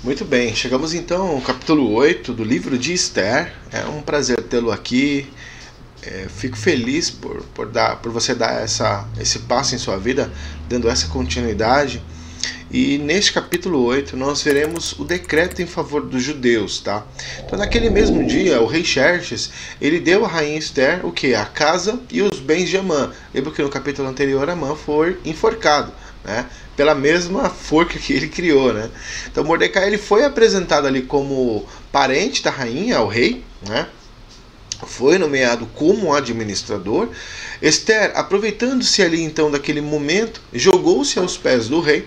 Muito bem, chegamos então ao capítulo 8 do livro de Esther. É um prazer tê-lo aqui. É, fico feliz por, por, dar, por você dar essa, esse passo em sua vida, dando essa continuidade. E neste capítulo 8 nós veremos o decreto em favor dos judeus, tá? Então naquele mesmo dia, o rei Xerxes, ele deu à rainha Esther o que? A casa e os bens de Amã. Lembra que no capítulo anterior Amã foi enforcado né? Pela mesma forca que ele criou, né? Então Mordecai ele foi apresentado ali como parente da rainha ao rei, né? Foi nomeado como administrador. Esther, aproveitando-se ali então daquele momento, jogou-se aos pés do rei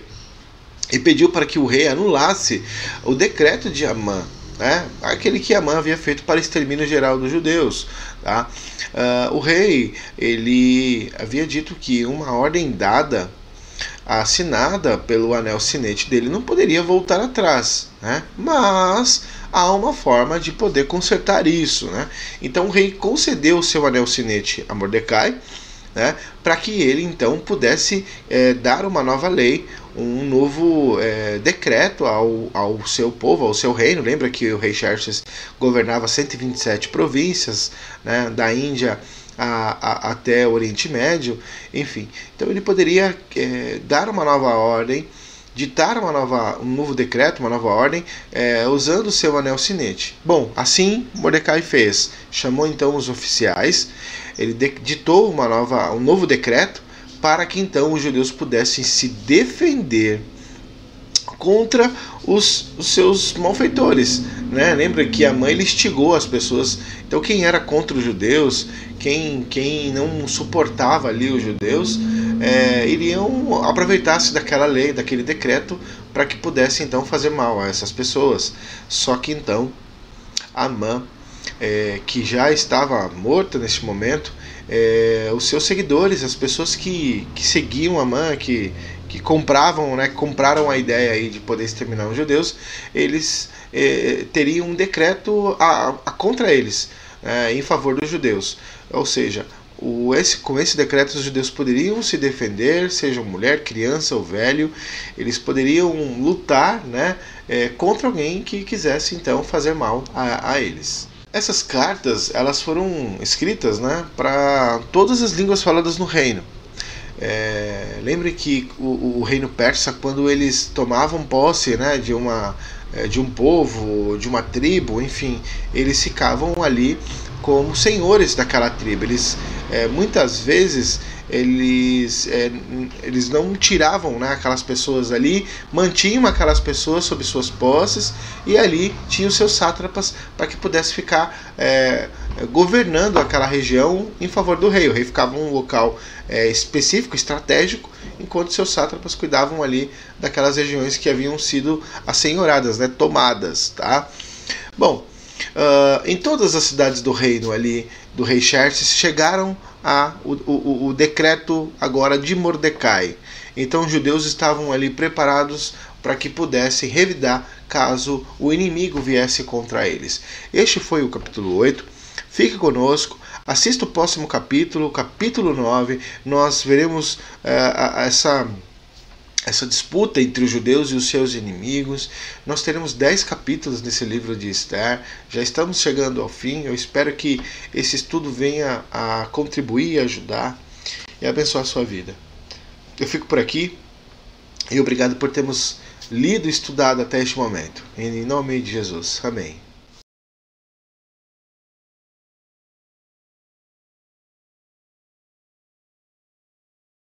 e pediu para que o rei anulasse o decreto de Amã, né? aquele que Amã havia feito para extermínio geral dos judeus. Tá? Uh, o rei ele havia dito que uma ordem dada assinada pelo anel sinete dele não poderia voltar atrás, né? Mas há uma forma de poder consertar isso, né? Então o rei concedeu o seu anel sinete a Mordecai, né? Para que ele então pudesse é, dar uma nova lei, um novo é, decreto ao, ao seu povo, ao seu reino. Lembra que o rei Xerxes governava 127 províncias, né? Da Índia a, a, até o Oriente Médio, enfim. Então ele poderia é, dar uma nova ordem, ditar uma nova, um novo decreto, uma nova ordem, é, usando o seu anel sinete. Bom, assim Mordecai fez. Chamou então os oficiais, ele ditou uma nova, um novo decreto para que então os judeus pudessem se defender contra os, os, seus malfeitores. Né? Lembra que a mãe instigou as pessoas. Então, quem era contra os judeus, quem, quem não suportava ali os judeus, é, iriam aproveitar-se daquela lei, daquele decreto, para que pudesse então fazer mal a essas pessoas. Só que então, Amã, é, que já estava morta neste momento, é, os seus seguidores, as pessoas que, que seguiam Amã, que, que compravam, né, compraram a ideia aí de poder exterminar os judeus, eles eh, teriam um decreto a, a contra eles, eh, em favor dos judeus. Ou seja, o, esse, com esse decreto os judeus poderiam se defender, seja mulher, criança ou velho, eles poderiam lutar né, eh, contra alguém que quisesse então fazer mal a, a eles. Essas cartas elas foram escritas né, para todas as línguas faladas no reino. É, lembre que o, o, reino persa, quando eles tomavam posse né, de, uma, é, de um povo, de uma tribo, enfim, eles ficavam ali como senhores daquela tribo. Eles é, muitas vezes eles, é, eles não tiravam né, aquelas pessoas ali, mantinham aquelas pessoas sob suas posses e ali tinham seus sátrapas para que pudesse ficar é, governando aquela região em favor do rei. O rei ficava em um local é, específico, estratégico, enquanto seus sátrapas cuidavam ali daquelas regiões que haviam sido assenhoradas, né, tomadas. Tá? Bom, uh, em todas as cidades do reino ali, do rei Xerxes, chegaram a o, o, o decreto agora de Mordecai. Então os judeus estavam ali preparados para que pudessem revidar caso o inimigo viesse contra eles. Este foi o capítulo 8. Fique conosco, assista o próximo capítulo, capítulo 9. Nós veremos uh, essa essa disputa entre os judeus e os seus inimigos. Nós teremos dez capítulos nesse livro de Esther. Já estamos chegando ao fim. Eu espero que esse estudo venha a contribuir, ajudar e abençoar a sua vida. Eu fico por aqui e obrigado por termos lido e estudado até este momento. Em nome de Jesus. Amém.